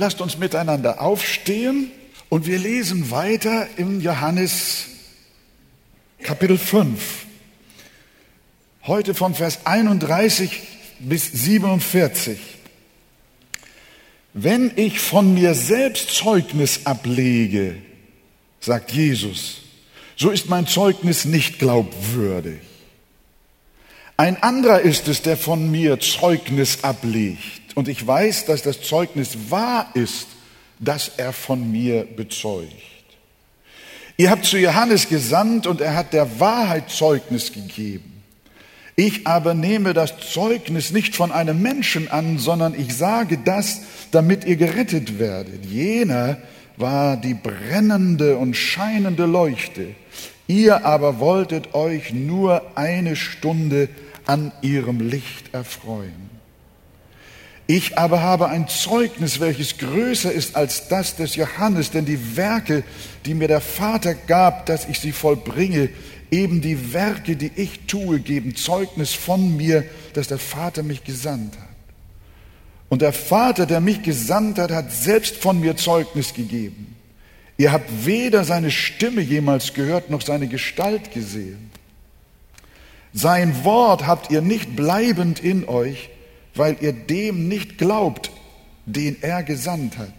Lasst uns miteinander aufstehen und wir lesen weiter im Johannes Kapitel 5. Heute von Vers 31 bis 47. Wenn ich von mir selbst Zeugnis ablege, sagt Jesus, so ist mein Zeugnis nicht glaubwürdig. Ein anderer ist es, der von mir Zeugnis ablegt. Und ich weiß, dass das Zeugnis wahr ist, das er von mir bezeugt. Ihr habt zu Johannes gesandt und er hat der Wahrheit Zeugnis gegeben. Ich aber nehme das Zeugnis nicht von einem Menschen an, sondern ich sage das, damit ihr gerettet werdet. Jener war die brennende und scheinende Leuchte. Ihr aber wolltet euch nur eine Stunde an ihrem Licht erfreuen. Ich aber habe ein Zeugnis, welches größer ist als das des Johannes, denn die Werke, die mir der Vater gab, dass ich sie vollbringe, eben die Werke, die ich tue, geben Zeugnis von mir, dass der Vater mich gesandt hat. Und der Vater, der mich gesandt hat, hat selbst von mir Zeugnis gegeben. Ihr habt weder seine Stimme jemals gehört, noch seine Gestalt gesehen. Sein Wort habt ihr nicht bleibend in euch, weil ihr dem nicht glaubt, den er gesandt hat.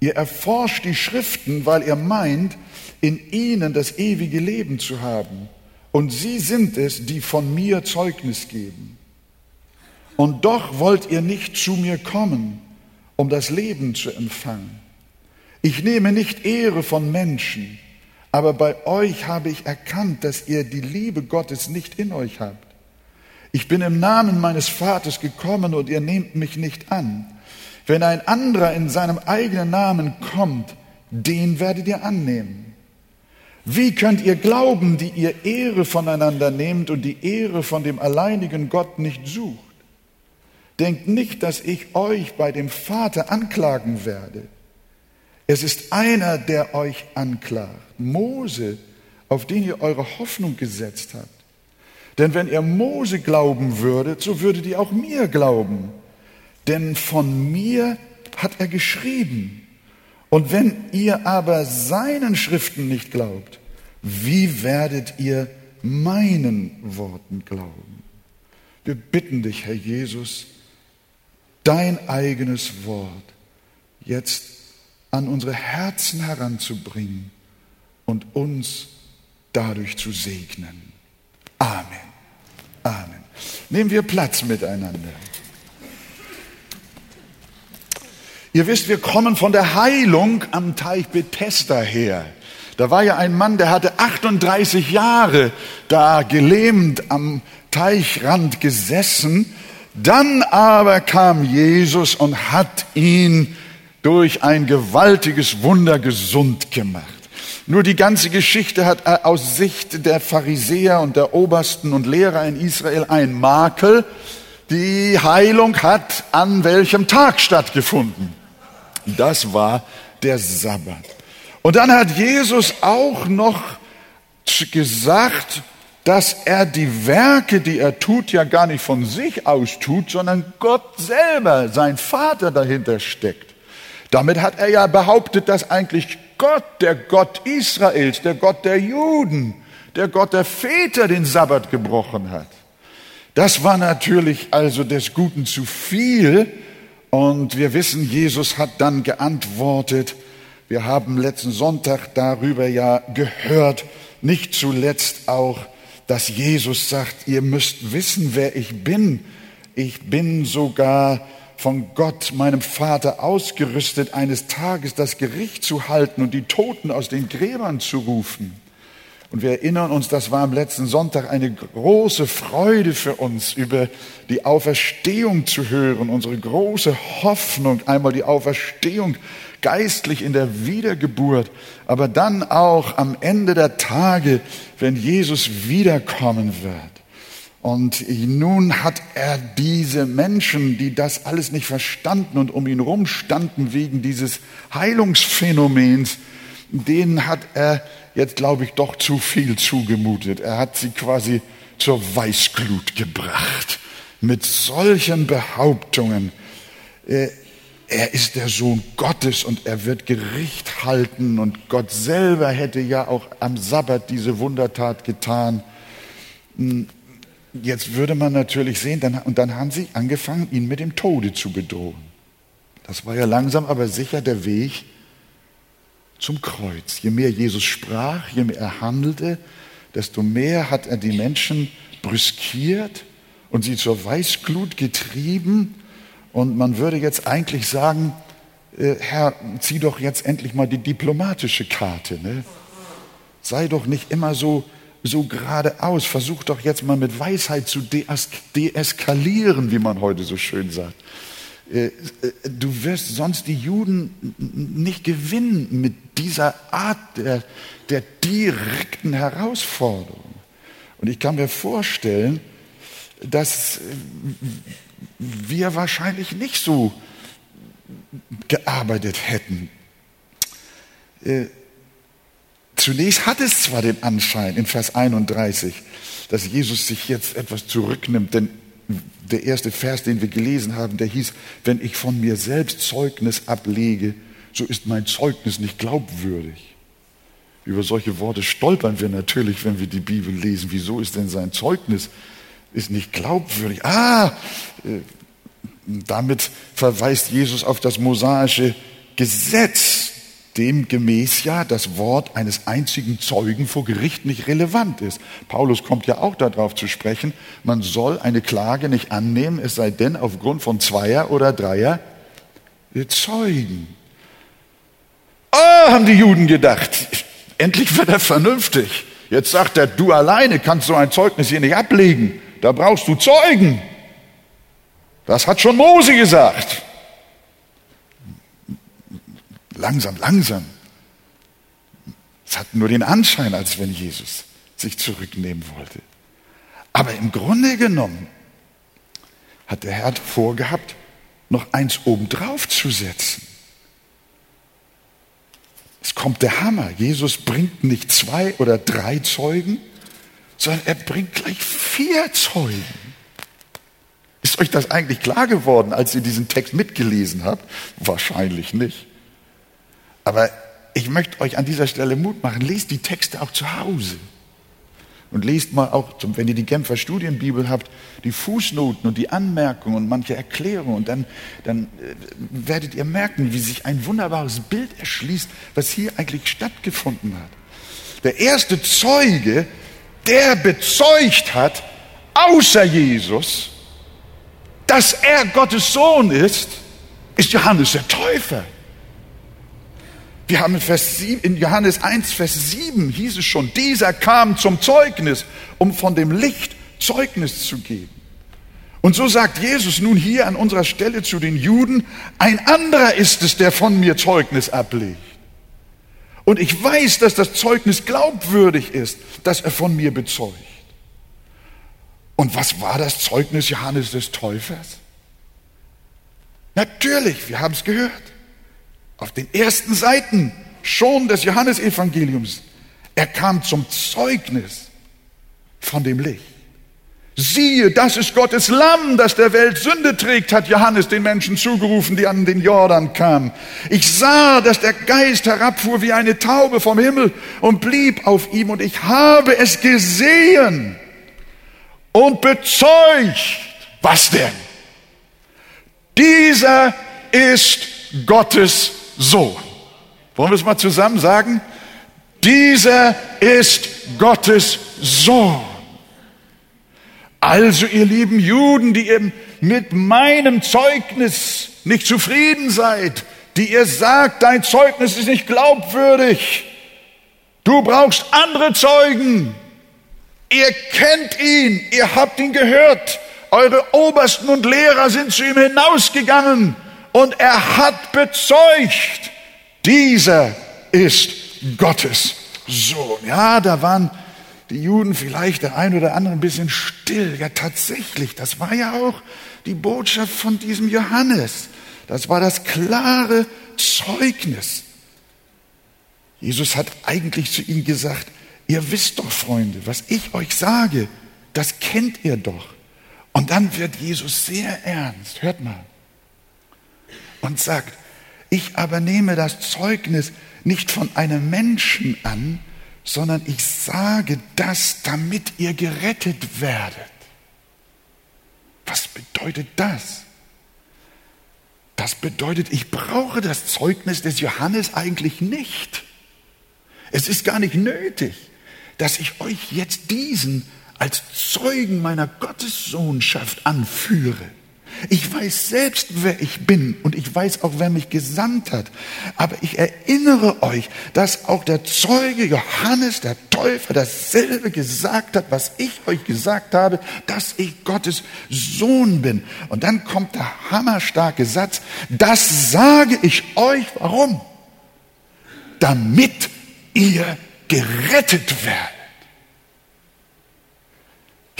Ihr erforscht die Schriften, weil ihr meint, in ihnen das ewige Leben zu haben. Und sie sind es, die von mir Zeugnis geben. Und doch wollt ihr nicht zu mir kommen, um das Leben zu empfangen. Ich nehme nicht Ehre von Menschen, aber bei euch habe ich erkannt, dass ihr die Liebe Gottes nicht in euch habt. Ich bin im Namen meines Vaters gekommen und ihr nehmt mich nicht an. Wenn ein anderer in seinem eigenen Namen kommt, den werdet ihr annehmen. Wie könnt ihr glauben, die ihr Ehre voneinander nehmt und die Ehre von dem alleinigen Gott nicht sucht? Denkt nicht, dass ich euch bei dem Vater anklagen werde. Es ist einer, der euch anklagt, Mose, auf den ihr eure Hoffnung gesetzt habt. Denn wenn ihr Mose glauben würdet, so würdet ihr auch mir glauben. Denn von mir hat er geschrieben. Und wenn ihr aber seinen Schriften nicht glaubt, wie werdet ihr meinen Worten glauben? Wir bitten dich, Herr Jesus, dein eigenes Wort jetzt an unsere Herzen heranzubringen und uns dadurch zu segnen. Amen. Amen. Nehmen wir Platz miteinander. Ihr wisst, wir kommen von der Heilung am Teich Bethesda her. Da war ja ein Mann, der hatte 38 Jahre da gelähmt am Teichrand gesessen dann aber kam Jesus und hat ihn durch ein gewaltiges Wunder gesund gemacht. Nur die ganze Geschichte hat aus Sicht der Pharisäer und der Obersten und Lehrer in Israel ein Makel. Die Heilung hat an welchem Tag stattgefunden? Das war der Sabbat. Und dann hat Jesus auch noch gesagt, dass er die Werke, die er tut, ja gar nicht von sich aus tut, sondern Gott selber, sein Vater dahinter steckt. Damit hat er ja behauptet, dass eigentlich Gott, der Gott Israels, der Gott der Juden, der Gott der Väter den Sabbat gebrochen hat. Das war natürlich also des Guten zu viel. Und wir wissen, Jesus hat dann geantwortet, wir haben letzten Sonntag darüber ja gehört, nicht zuletzt auch dass Jesus sagt, ihr müsst wissen, wer ich bin. Ich bin sogar von Gott, meinem Vater, ausgerüstet, eines Tages das Gericht zu halten und die Toten aus den Gräbern zu rufen. Und wir erinnern uns, das war am letzten Sonntag eine große Freude für uns, über die Auferstehung zu hören, unsere große Hoffnung, einmal die Auferstehung geistlich in der Wiedergeburt, aber dann auch am Ende der Tage, wenn Jesus wiederkommen wird. Und nun hat er diese Menschen, die das alles nicht verstanden und um ihn rumstanden wegen dieses Heilungsphänomens, denen hat er jetzt, glaube ich, doch zu viel zugemutet. Er hat sie quasi zur Weißglut gebracht mit solchen Behauptungen. Äh, er ist der Sohn Gottes und er wird Gericht halten und Gott selber hätte ja auch am Sabbat diese Wundertat getan. Jetzt würde man natürlich sehen, dann, und dann haben sie angefangen, ihn mit dem Tode zu bedrohen. Das war ja langsam aber sicher der Weg zum Kreuz. Je mehr Jesus sprach, je mehr er handelte, desto mehr hat er die Menschen brüskiert und sie zur Weißglut getrieben. Und man würde jetzt eigentlich sagen, äh, Herr, zieh doch jetzt endlich mal die diplomatische Karte. Ne? Sei doch nicht immer so, so geradeaus. Versuch doch jetzt mal mit Weisheit zu deeskalieren, wie man heute so schön sagt. Äh, äh, du wirst sonst die Juden nicht gewinnen mit dieser Art der, der direkten Herausforderung. Und ich kann mir vorstellen, dass wir wahrscheinlich nicht so gearbeitet hätten. Zunächst hat es zwar den Anschein in Vers 31, dass Jesus sich jetzt etwas zurücknimmt, denn der erste Vers, den wir gelesen haben, der hieß, wenn ich von mir selbst Zeugnis ablege, so ist mein Zeugnis nicht glaubwürdig. Über solche Worte stolpern wir natürlich, wenn wir die Bibel lesen. Wieso ist denn sein Zeugnis ist nicht glaubwürdig? Ah, äh, damit verweist Jesus auf das mosaische Gesetz, demgemäß ja das Wort eines einzigen Zeugen vor Gericht nicht relevant ist. Paulus kommt ja auch darauf zu sprechen, man soll eine Klage nicht annehmen, es sei denn aufgrund von zweier oder dreier Zeugen. Oh, haben die Juden gedacht, endlich wird er vernünftig. Jetzt sagt er, du alleine kannst so ein Zeugnis hier nicht ablegen, da brauchst du Zeugen. Das hat schon Mose gesagt. Langsam, langsam. Es hat nur den Anschein, als wenn Jesus sich zurücknehmen wollte. Aber im Grunde genommen hat der Herr vorgehabt, noch eins obendrauf zu setzen. Es kommt der Hammer. Jesus bringt nicht zwei oder drei Zeugen, sondern er bringt gleich vier Zeugen. Ist euch das eigentlich klar geworden, als ihr diesen Text mitgelesen habt? Wahrscheinlich nicht. Aber ich möchte euch an dieser Stelle Mut machen. Lest die Texte auch zu Hause. Und lest mal auch, wenn ihr die Genfer Studienbibel habt, die Fußnoten und die Anmerkungen und manche Erklärungen. Und dann, dann äh, werdet ihr merken, wie sich ein wunderbares Bild erschließt, was hier eigentlich stattgefunden hat. Der erste Zeuge, der bezeugt hat, außer Jesus, dass er Gottes Sohn ist, ist Johannes der Täufer. Wir haben in, Vers 7, in Johannes 1, Vers 7 hieß es schon, dieser kam zum Zeugnis, um von dem Licht Zeugnis zu geben. Und so sagt Jesus nun hier an unserer Stelle zu den Juden, ein anderer ist es, der von mir Zeugnis ablegt. Und ich weiß, dass das Zeugnis glaubwürdig ist, dass er von mir bezeugt. Und was war das Zeugnis Johannes des Täufers? Natürlich, wir haben es gehört auf den ersten Seiten schon des Johannesevangeliums. Er kam zum Zeugnis von dem Licht. Siehe, das ist Gottes Lamm, das der Welt Sünde trägt, hat Johannes den Menschen zugerufen, die an den Jordan kamen. Ich sah, dass der Geist herabfuhr wie eine Taube vom Himmel und blieb auf ihm und ich habe es gesehen und bezeugt. Was denn? Dieser ist Gottes so. Wollen wir es mal zusammen sagen? Dieser ist Gottes Sohn. Also ihr lieben Juden, die ihr mit meinem Zeugnis nicht zufrieden seid, die ihr sagt, dein Zeugnis ist nicht glaubwürdig, du brauchst andere Zeugen. Ihr kennt ihn, ihr habt ihn gehört, eure Obersten und Lehrer sind zu ihm hinausgegangen und er hat bezeugt, dieser ist Gottes Sohn. Ja, da waren die Juden vielleicht der ein oder andere ein bisschen still. Ja, tatsächlich, das war ja auch die Botschaft von diesem Johannes. Das war das klare Zeugnis. Jesus hat eigentlich zu ihnen gesagt, ihr wisst doch, Freunde, was ich euch sage, das kennt ihr doch. Und dann wird Jesus sehr ernst. Hört mal. Und sagt, ich aber nehme das Zeugnis nicht von einem Menschen an, sondern ich sage das, damit ihr gerettet werdet. Was bedeutet das? Das bedeutet, ich brauche das Zeugnis des Johannes eigentlich nicht. Es ist gar nicht nötig, dass ich euch jetzt diesen als Zeugen meiner Gottessohnschaft anführe. Ich weiß selbst, wer ich bin und ich weiß auch, wer mich gesandt hat. Aber ich erinnere euch, dass auch der Zeuge Johannes, der Täufer, dasselbe gesagt hat, was ich euch gesagt habe, dass ich Gottes Sohn bin. Und dann kommt der hammerstarke Satz, das sage ich euch, warum? Damit ihr gerettet werdet.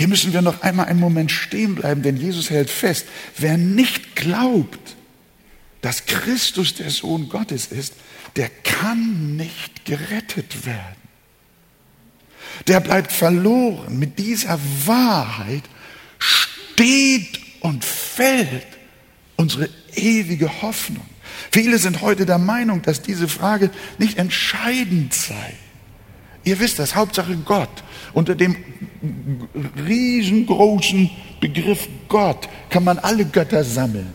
Hier müssen wir noch einmal einen Moment stehen bleiben, denn Jesus hält fest, wer nicht glaubt, dass Christus der Sohn Gottes ist, der kann nicht gerettet werden. Der bleibt verloren. Mit dieser Wahrheit steht und fällt unsere ewige Hoffnung. Viele sind heute der Meinung, dass diese Frage nicht entscheidend sei. Ihr wisst das, Hauptsache Gott. Unter dem riesengroßen Begriff Gott kann man alle Götter sammeln.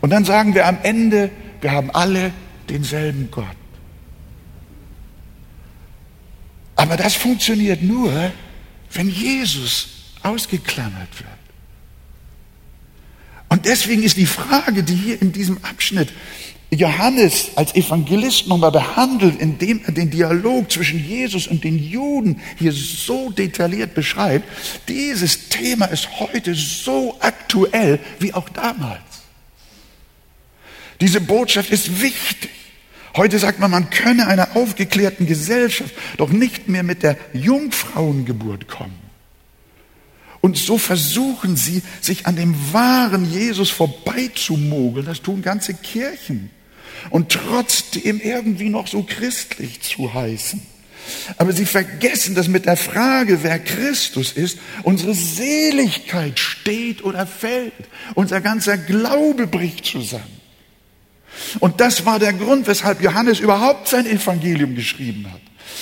Und dann sagen wir am Ende, wir haben alle denselben Gott. Aber das funktioniert nur, wenn Jesus ausgeklammert wird. Und deswegen ist die Frage, die hier in diesem Abschnitt Johannes als Evangelist nochmal behandelt, indem er den Dialog zwischen Jesus und den Juden hier so detailliert beschreibt, dieses Thema ist heute so aktuell wie auch damals. Diese Botschaft ist wichtig. Heute sagt man, man könne einer aufgeklärten Gesellschaft doch nicht mehr mit der Jungfrauengeburt kommen. Und so versuchen sie, sich an dem wahren Jesus vorbeizumogeln. Das tun ganze Kirchen und trotzdem irgendwie noch so christlich zu heißen. Aber sie vergessen, dass mit der Frage, wer Christus ist, unsere Seligkeit steht oder fällt. Unser ganzer Glaube bricht zusammen. Und das war der Grund, weshalb Johannes überhaupt sein Evangelium geschrieben hat.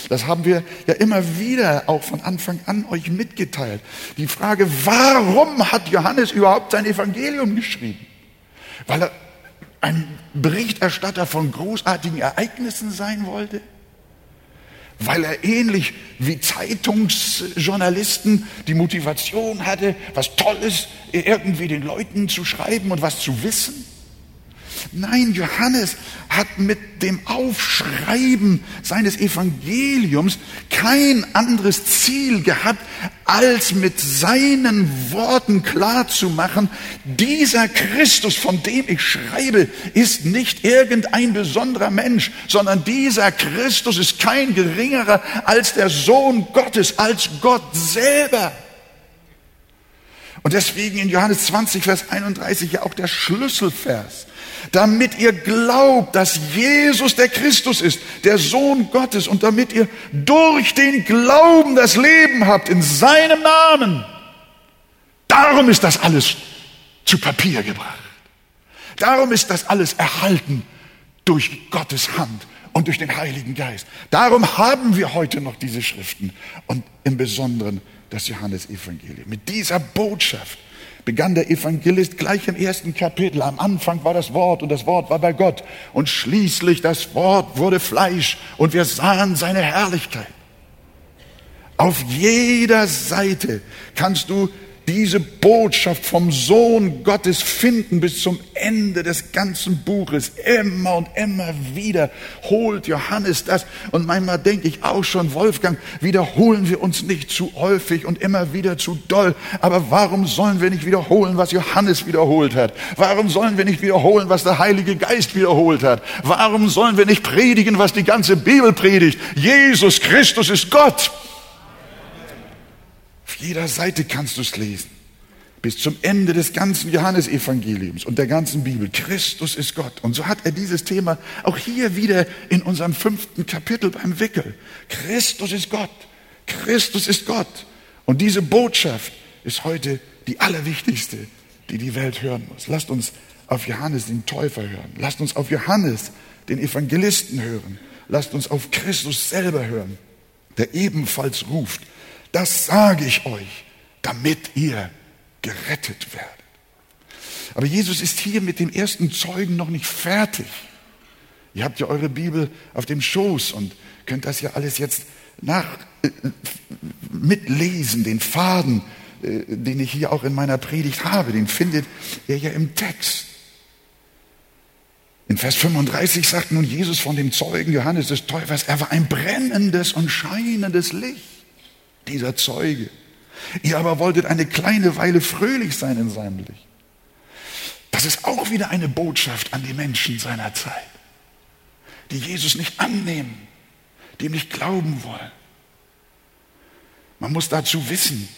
Das haben wir ja immer wieder auch von Anfang an euch mitgeteilt. Die Frage, warum hat Johannes überhaupt sein Evangelium geschrieben? Weil er ein Berichterstatter von großartigen Ereignissen sein wollte? Weil er ähnlich wie Zeitungsjournalisten die Motivation hatte, was Tolles irgendwie den Leuten zu schreiben und was zu wissen? Nein, Johannes hat mit dem Aufschreiben seines Evangeliums kein anderes Ziel gehabt, als mit seinen Worten klarzumachen, dieser Christus, von dem ich schreibe, ist nicht irgendein besonderer Mensch, sondern dieser Christus ist kein geringerer als der Sohn Gottes, als Gott selber. Und deswegen in Johannes 20, Vers 31 ja auch der Schlüsselvers damit ihr glaubt, dass Jesus der Christus ist, der Sohn Gottes, und damit ihr durch den Glauben das Leben habt in seinem Namen. Darum ist das alles zu Papier gebracht. Darum ist das alles erhalten durch Gottes Hand und durch den Heiligen Geist. Darum haben wir heute noch diese Schriften und im Besonderen das Johannesevangelium. Mit dieser Botschaft begann der Evangelist gleich im ersten Kapitel. Am Anfang war das Wort und das Wort war bei Gott. Und schließlich das Wort wurde Fleisch und wir sahen seine Herrlichkeit. Auf jeder Seite kannst du diese Botschaft vom Sohn Gottes finden bis zum Ende des ganzen Buches. Immer und immer wieder holt Johannes das. Und manchmal denke ich auch schon, Wolfgang, wiederholen wir uns nicht zu häufig und immer wieder zu doll. Aber warum sollen wir nicht wiederholen, was Johannes wiederholt hat? Warum sollen wir nicht wiederholen, was der Heilige Geist wiederholt hat? Warum sollen wir nicht predigen, was die ganze Bibel predigt? Jesus Christus ist Gott. Jeder Seite kannst du es lesen. Bis zum Ende des ganzen Johannesevangeliums und der ganzen Bibel. Christus ist Gott. Und so hat er dieses Thema auch hier wieder in unserem fünften Kapitel beim Wickel. Christus ist Gott. Christus ist Gott. Und diese Botschaft ist heute die allerwichtigste, die die Welt hören muss. Lasst uns auf Johannes den Täufer hören. Lasst uns auf Johannes den Evangelisten hören. Lasst uns auf Christus selber hören, der ebenfalls ruft, das sage ich euch, damit ihr gerettet werdet. Aber Jesus ist hier mit dem ersten Zeugen noch nicht fertig. Ihr habt ja eure Bibel auf dem Schoß und könnt das ja alles jetzt nach, äh, mitlesen, den Faden, äh, den ich hier auch in meiner Predigt habe, den findet ihr ja im Text. In Vers 35 sagt nun Jesus von dem Zeugen Johannes des Täufers, er war ein brennendes und scheinendes Licht, dieser Zeuge. Ihr aber wolltet eine kleine Weile fröhlich sein in seinem Licht. Das ist auch wieder eine Botschaft an die Menschen seiner Zeit, die Jesus nicht annehmen, die ihm nicht glauben wollen. Man muss dazu wissen,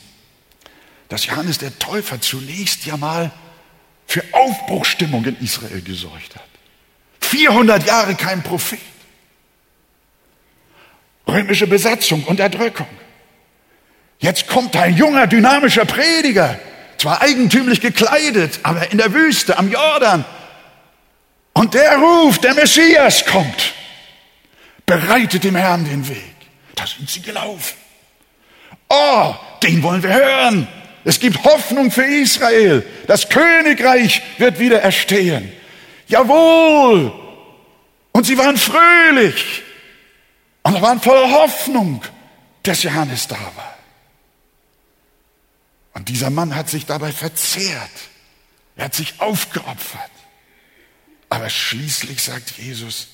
dass Johannes der Täufer zunächst ja mal für Aufbruchstimmung in Israel gesorgt hat. 400 Jahre kein Prophet. Römische Besatzung, Unterdrückung. Jetzt kommt ein junger, dynamischer Prediger, zwar eigentümlich gekleidet, aber in der Wüste am Jordan. Und der ruft, der Messias kommt. Bereitet dem Herrn den Weg. Da sind sie gelaufen. Oh, den wollen wir hören. Es gibt Hoffnung für Israel. Das Königreich wird wieder erstehen. Jawohl. Und sie waren fröhlich. Und waren voller Hoffnung, dass Johannes da war. Und dieser Mann hat sich dabei verzehrt. Er hat sich aufgeopfert. Aber schließlich sagt Jesus,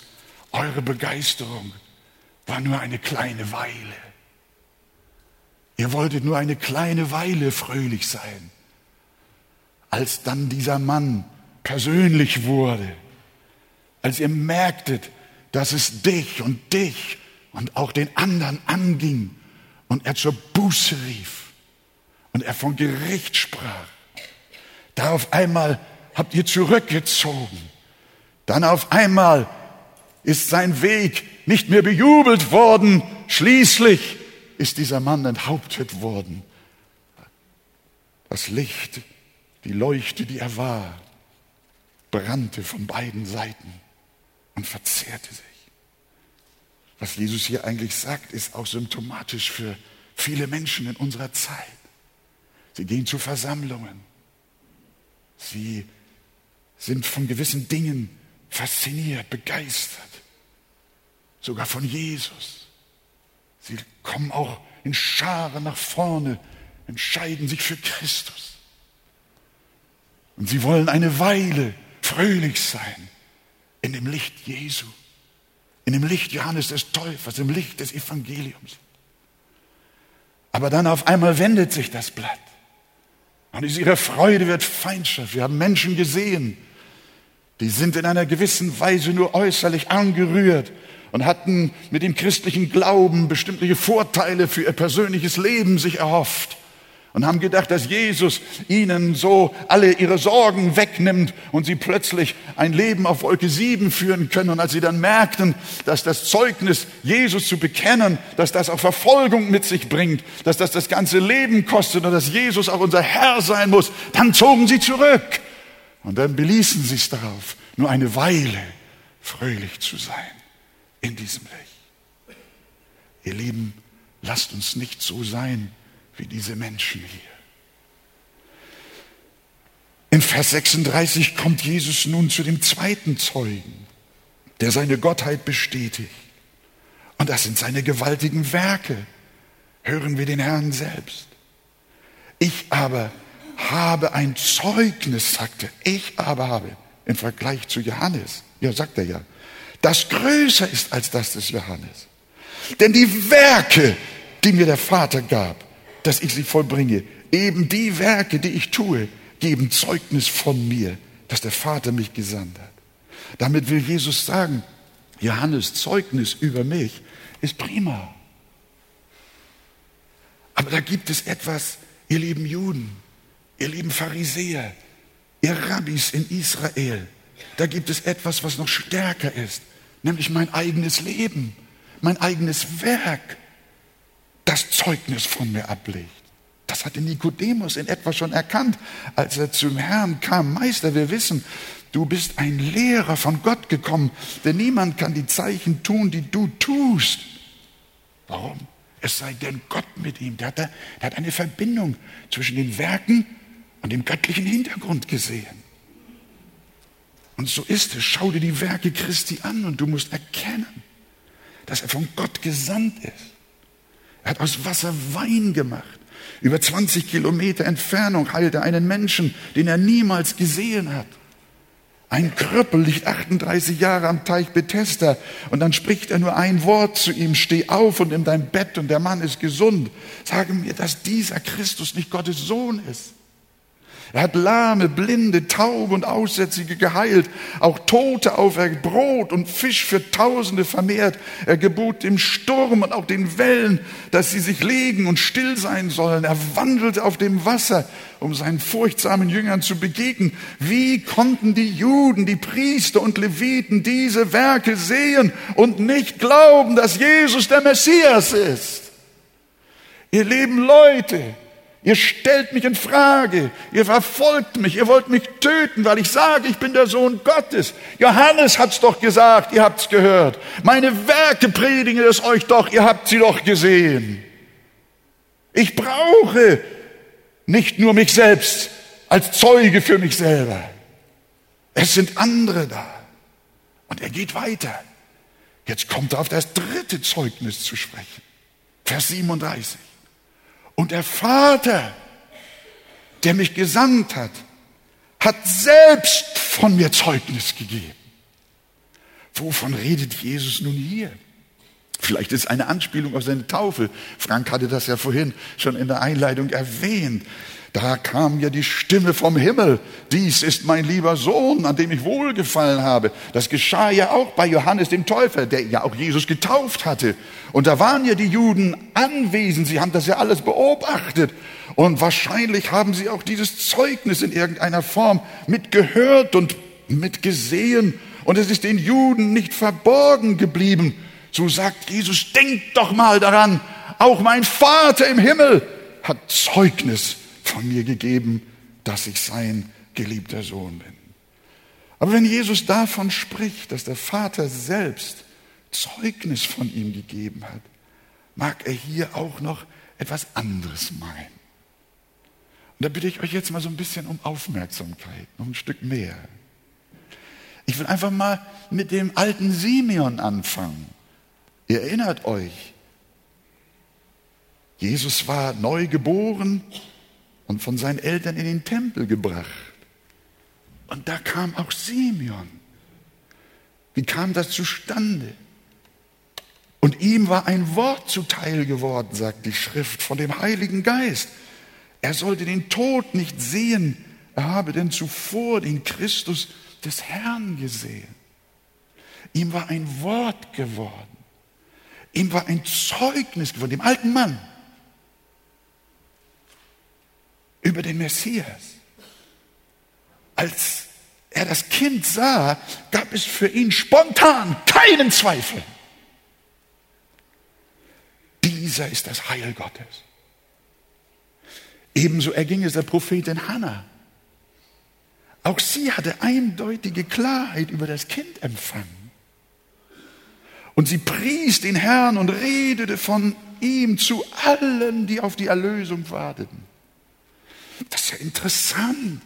eure Begeisterung war nur eine kleine Weile. Ihr wolltet nur eine kleine Weile fröhlich sein. Als dann dieser Mann persönlich wurde, als ihr merktet, dass es dich und dich und auch den anderen anging und er zur Buße rief und er von Gericht sprach, da auf einmal habt ihr zurückgezogen. Dann auf einmal ist sein Weg nicht mehr bejubelt worden. Schließlich ist dieser Mann enthauptet worden. Das Licht, die Leuchte, die er war, brannte von beiden Seiten und verzehrte sich. Was Jesus hier eigentlich sagt, ist auch symptomatisch für viele Menschen in unserer Zeit. Sie gehen zu Versammlungen. Sie sind von gewissen Dingen fasziniert, begeistert, sogar von Jesus. Sie kommen auch in Scharen nach vorne, entscheiden sich für Christus. Und sie wollen eine Weile fröhlich sein in dem Licht Jesu, in dem Licht Johannes des Täufers, im Licht des Evangeliums. Aber dann auf einmal wendet sich das Blatt. Und aus ihrer Freude wird Feindschaft. Wir haben Menschen gesehen, die sind in einer gewissen Weise nur äußerlich angerührt und hatten mit dem christlichen Glauben bestimmte Vorteile für ihr persönliches Leben sich erhofft und haben gedacht, dass Jesus ihnen so alle ihre Sorgen wegnimmt und sie plötzlich ein Leben auf Wolke 7 führen können. Und als sie dann merkten, dass das Zeugnis, Jesus zu bekennen, dass das auch Verfolgung mit sich bringt, dass das das ganze Leben kostet und dass Jesus auch unser Herr sein muss, dann zogen sie zurück. Und dann beließen sie es darauf, nur eine Weile fröhlich zu sein in diesem Licht. Ihr Lieben, lasst uns nicht so sein wie diese Menschen hier. In Vers 36 kommt Jesus nun zu dem zweiten Zeugen, der seine Gottheit bestätigt. Und das sind seine gewaltigen Werke. Hören wir den Herrn selbst. Ich aber habe ein Zeugnis, sagte ich aber habe, im Vergleich zu Johannes, ja, sagt er ja, das größer ist als das des Johannes. Denn die Werke, die mir der Vater gab, dass ich sie vollbringe, eben die Werke, die ich tue, geben Zeugnis von mir, dass der Vater mich gesandt hat. Damit will Jesus sagen, Johannes Zeugnis über mich ist prima. Aber da gibt es etwas, ihr lieben Juden, ihr lieben Pharisäer, ihr Rabbis in Israel, da gibt es etwas, was noch stärker ist, nämlich mein eigenes Leben, mein eigenes Werk, das Zeugnis von mir ablegt. Das hatte Nikodemus in etwa schon erkannt, als er zum Herrn kam. Meister, wir wissen, du bist ein Lehrer von Gott gekommen, denn niemand kann die Zeichen tun, die du tust. Warum? Es sei denn Gott mit ihm. Der hat, der hat eine Verbindung zwischen den Werken und dem göttlichen Hintergrund gesehen. Und so ist es. Schau dir die Werke Christi an und du musst erkennen, dass er von Gott gesandt ist. Er hat aus Wasser Wein gemacht. Über 20 Kilometer Entfernung heilt er einen Menschen, den er niemals gesehen hat. Ein Krüppel liegt 38 Jahre am Teich Bethesda und dann spricht er nur ein Wort zu ihm, steh auf und nimm dein Bett und der Mann ist gesund. Sage mir, dass dieser Christus nicht Gottes Sohn ist. Er hat Lahme, Blinde, Taube und Aussätzige geheilt, auch Tote auferweckt, Brot und Fisch für Tausende vermehrt. Er gebot dem Sturm und auch den Wellen, dass sie sich legen und still sein sollen. Er wandelte auf dem Wasser, um seinen furchtsamen Jüngern zu begegnen. Wie konnten die Juden, die Priester und Leviten diese Werke sehen und nicht glauben, dass Jesus der Messias ist? Ihr lieben Leute, Ihr stellt mich in Frage. Ihr verfolgt mich. Ihr wollt mich töten, weil ich sage, ich bin der Sohn Gottes. Johannes hat's doch gesagt. Ihr habt's gehört. Meine Werke predigen es euch doch. Ihr habt sie doch gesehen. Ich brauche nicht nur mich selbst als Zeuge für mich selber. Es sind andere da. Und er geht weiter. Jetzt kommt er auf das dritte Zeugnis zu sprechen. Vers 37. Und der Vater, der mich gesandt hat, hat selbst von mir Zeugnis gegeben. Wovon redet Jesus nun hier? Vielleicht ist eine Anspielung auf seine Taufe. Frank hatte das ja vorhin schon in der Einleitung erwähnt. Da kam ja die Stimme vom Himmel. Dies ist mein lieber Sohn, an dem ich wohlgefallen habe. Das geschah ja auch bei Johannes dem Täufer, der ja auch Jesus getauft hatte. Und da waren ja die Juden anwesend. Sie haben das ja alles beobachtet. Und wahrscheinlich haben sie auch dieses Zeugnis in irgendeiner Form mitgehört und mitgesehen. Und es ist den Juden nicht verborgen geblieben. So sagt Jesus, denkt doch mal daran, auch mein Vater im Himmel hat Zeugnis von mir gegeben, dass ich sein geliebter Sohn bin. Aber wenn Jesus davon spricht, dass der Vater selbst Zeugnis von ihm gegeben hat, mag er hier auch noch etwas anderes meinen. Und da bitte ich euch jetzt mal so ein bisschen um Aufmerksamkeit, noch ein Stück mehr. Ich will einfach mal mit dem alten Simeon anfangen. Ihr erinnert euch, Jesus war neu geboren, und von seinen Eltern in den Tempel gebracht. Und da kam auch Simeon. Wie kam das zustande? Und ihm war ein Wort zuteil geworden, sagt die Schrift, von dem Heiligen Geist. Er sollte den Tod nicht sehen, er habe denn zuvor den Christus des Herrn gesehen. Ihm war ein Wort geworden. Ihm war ein Zeugnis geworden, dem alten Mann über den Messias. Als er das Kind sah, gab es für ihn spontan keinen Zweifel. Dieser ist das Heil Gottes. Ebenso erging es der Prophetin Hannah. Auch sie hatte eindeutige Klarheit über das Kind empfangen. Und sie pries den Herrn und redete von ihm zu allen, die auf die Erlösung warteten. Das ist ja interessant.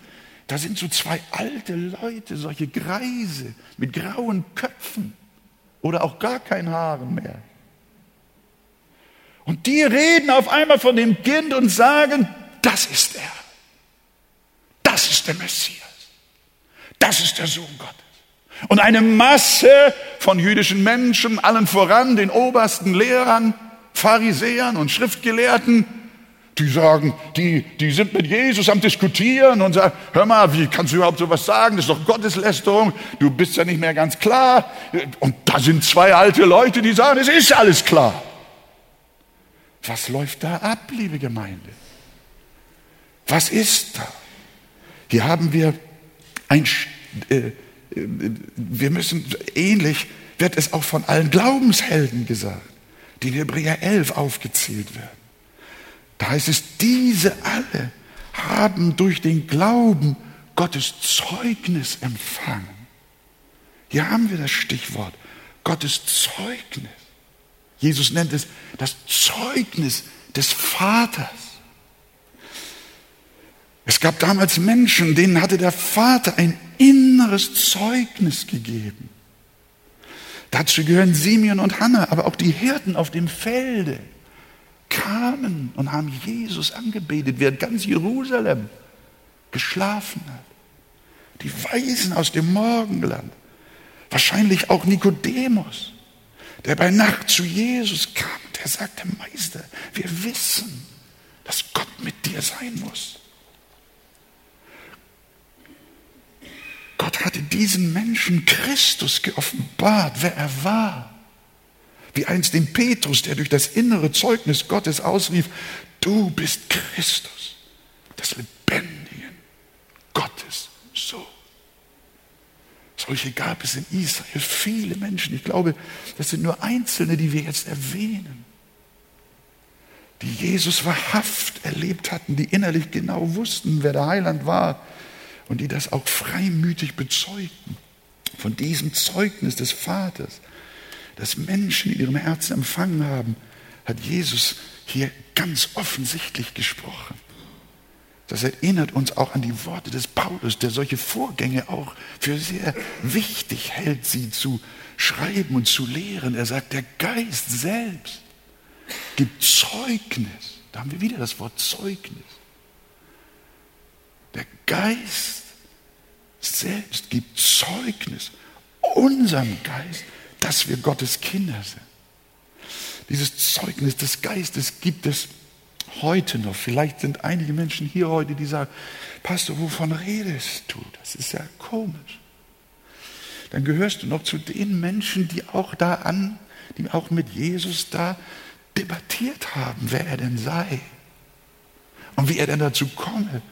Da sind so zwei alte Leute, solche Greise mit grauen Köpfen oder auch gar kein Haaren mehr. Und die reden auf einmal von dem Kind und sagen, das ist er. Das ist der Messias. Das ist der Sohn Gottes. Und eine Masse von jüdischen Menschen, allen voran den obersten Lehrern, Pharisäern und Schriftgelehrten, die sagen, die, die sind mit Jesus am Diskutieren und sagen, hör mal, wie kannst du überhaupt sowas sagen? Das ist doch Gotteslästerung. Du bist ja nicht mehr ganz klar. Und da sind zwei alte Leute, die sagen, es ist alles klar. Was läuft da ab, liebe Gemeinde? Was ist da? Hier haben wir ein, äh, äh, wir müssen, ähnlich wird es auch von allen Glaubenshelden gesagt, die in Hebräer 11 aufgezählt werden. Da heißt es, diese alle haben durch den Glauben Gottes Zeugnis empfangen. Hier haben wir das Stichwort Gottes Zeugnis. Jesus nennt es das Zeugnis des Vaters. Es gab damals Menschen, denen hatte der Vater ein inneres Zeugnis gegeben. Dazu gehören Simeon und Hannah, aber auch die Hirten auf dem Felde kamen und haben Jesus angebetet, während ganz Jerusalem geschlafen hat. Die Weisen aus dem Morgenland, wahrscheinlich auch Nikodemus, der bei Nacht zu Jesus kam, der sagte, Meister, wir wissen, dass Gott mit dir sein muss. Gott hatte diesen Menschen Christus geoffenbart, wer er war. Wie einst dem Petrus, der durch das innere Zeugnis Gottes ausrief, du bist Christus, des lebendigen Gottes Sohn. Solche gab es in Israel viele Menschen. Ich glaube, das sind nur einzelne, die wir jetzt erwähnen, die Jesus wahrhaft erlebt hatten, die innerlich genau wussten, wer der Heiland war und die das auch freimütig bezeugten. Von diesem Zeugnis des Vaters, das Menschen in ihrem Herzen empfangen haben, hat Jesus hier ganz offensichtlich gesprochen. Das erinnert uns auch an die Worte des Paulus, der solche Vorgänge auch für sehr wichtig hält, sie zu schreiben und zu lehren. Er sagt, der Geist selbst gibt Zeugnis. Da haben wir wieder das Wort Zeugnis. Der Geist selbst gibt Zeugnis unserem Geist, dass wir Gottes Kinder sind. Dieses Zeugnis des Geistes gibt es heute noch. Vielleicht sind einige Menschen hier heute, die sagen, Pastor, wovon redest du? Das ist ja komisch. Dann gehörst du noch zu den Menschen, die auch da an, die auch mit Jesus da debattiert haben, wer er denn sei und wie er denn dazu komme,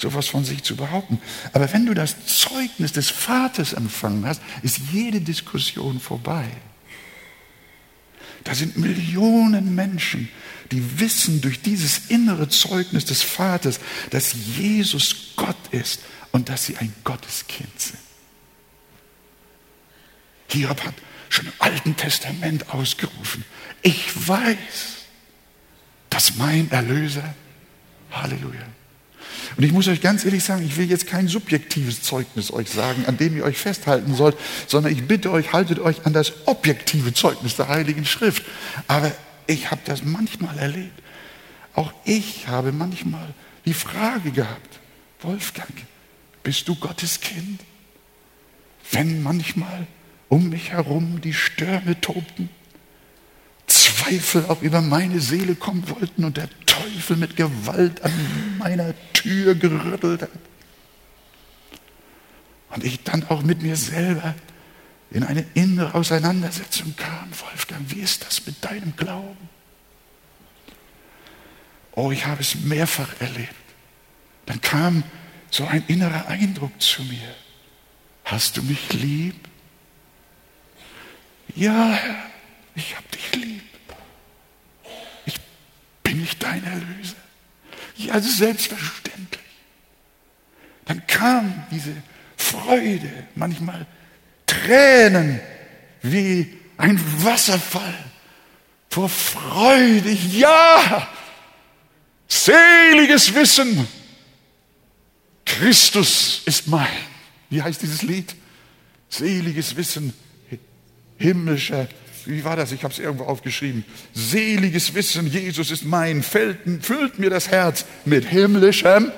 sowas von sich zu behaupten. Aber wenn du das Zeugnis des Vaters empfangen hast, ist jede Diskussion vorbei. Da sind Millionen Menschen, die wissen durch dieses innere Zeugnis des Vaters, dass Jesus Gott ist und dass sie ein Gotteskind sind. Hiob hat schon im Alten Testament ausgerufen, ich weiß, dass mein Erlöser, Halleluja, und ich muss euch ganz ehrlich sagen, ich will jetzt kein subjektives Zeugnis euch sagen, an dem ihr euch festhalten sollt, sondern ich bitte euch, haltet euch an das objektive Zeugnis der Heiligen Schrift. Aber ich habe das manchmal erlebt. Auch ich habe manchmal die Frage gehabt, Wolfgang, bist du Gottes Kind? Wenn manchmal um mich herum die Stürme tobten, Zweifel auch über meine Seele kommen wollten und der Teufel mit Gewalt an meiner Tür gerüttelt hat. Und ich dann auch mit mir selber in eine innere Auseinandersetzung kam. Wolfgang, wie ist das mit deinem Glauben? Oh, ich habe es mehrfach erlebt. Dann kam so ein innerer Eindruck zu mir. Hast du mich lieb? Ja, Herr, ich habe dich lieb. Bin ich dein Erlöser. Ja, selbstverständlich. Dann kam diese Freude, manchmal Tränen wie ein Wasserfall vor Freude. Ja, seliges Wissen, Christus ist mein. Wie heißt dieses Lied? Seliges Wissen, himmlischer wie war das? Ich habe es irgendwo aufgeschrieben. Seliges Wissen, Jesus ist mein, Felden, füllt mir das Herz mit himmlischem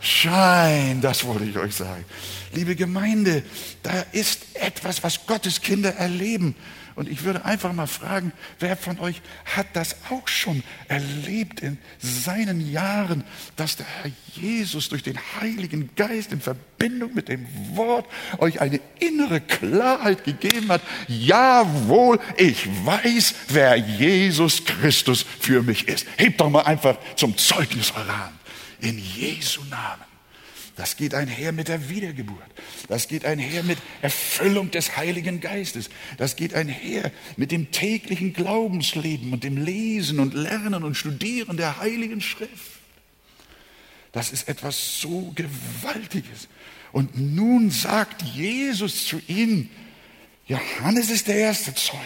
Schein. Das wollte ich euch sagen. Liebe Gemeinde, da ist etwas, was Gottes Kinder erleben. Und ich würde einfach mal fragen, wer von euch hat das auch schon erlebt in seinen Jahren, dass der Herr Jesus durch den Heiligen Geist in Verbindung mit dem Wort euch eine innere Klarheit gegeben hat? Jawohl, ich weiß, wer Jesus Christus für mich ist. Hebt doch mal einfach zum Zeugnis eure Hand. In Jesu Namen. Das geht einher mit der Wiedergeburt. Das geht einher mit Erfüllung des Heiligen Geistes. Das geht einher mit dem täglichen Glaubensleben und dem Lesen und Lernen und Studieren der Heiligen Schrift. Das ist etwas so Gewaltiges. Und nun sagt Jesus zu ihnen, Johannes ist der erste Zeuge.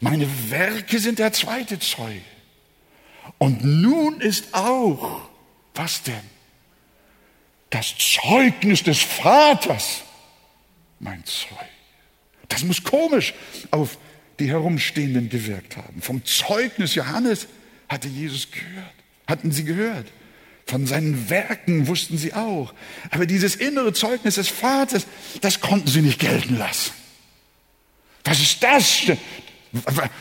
Meine Werke sind der zweite Zeuge. Und nun ist auch, was denn? Das Zeugnis des Vaters, mein Zeuge. Das muss komisch auf die Herumstehenden gewirkt haben. Vom Zeugnis Johannes hatte Jesus gehört, hatten sie gehört. Von seinen Werken wussten sie auch. Aber dieses innere Zeugnis des Vaters, das konnten sie nicht gelten lassen. Was ist das?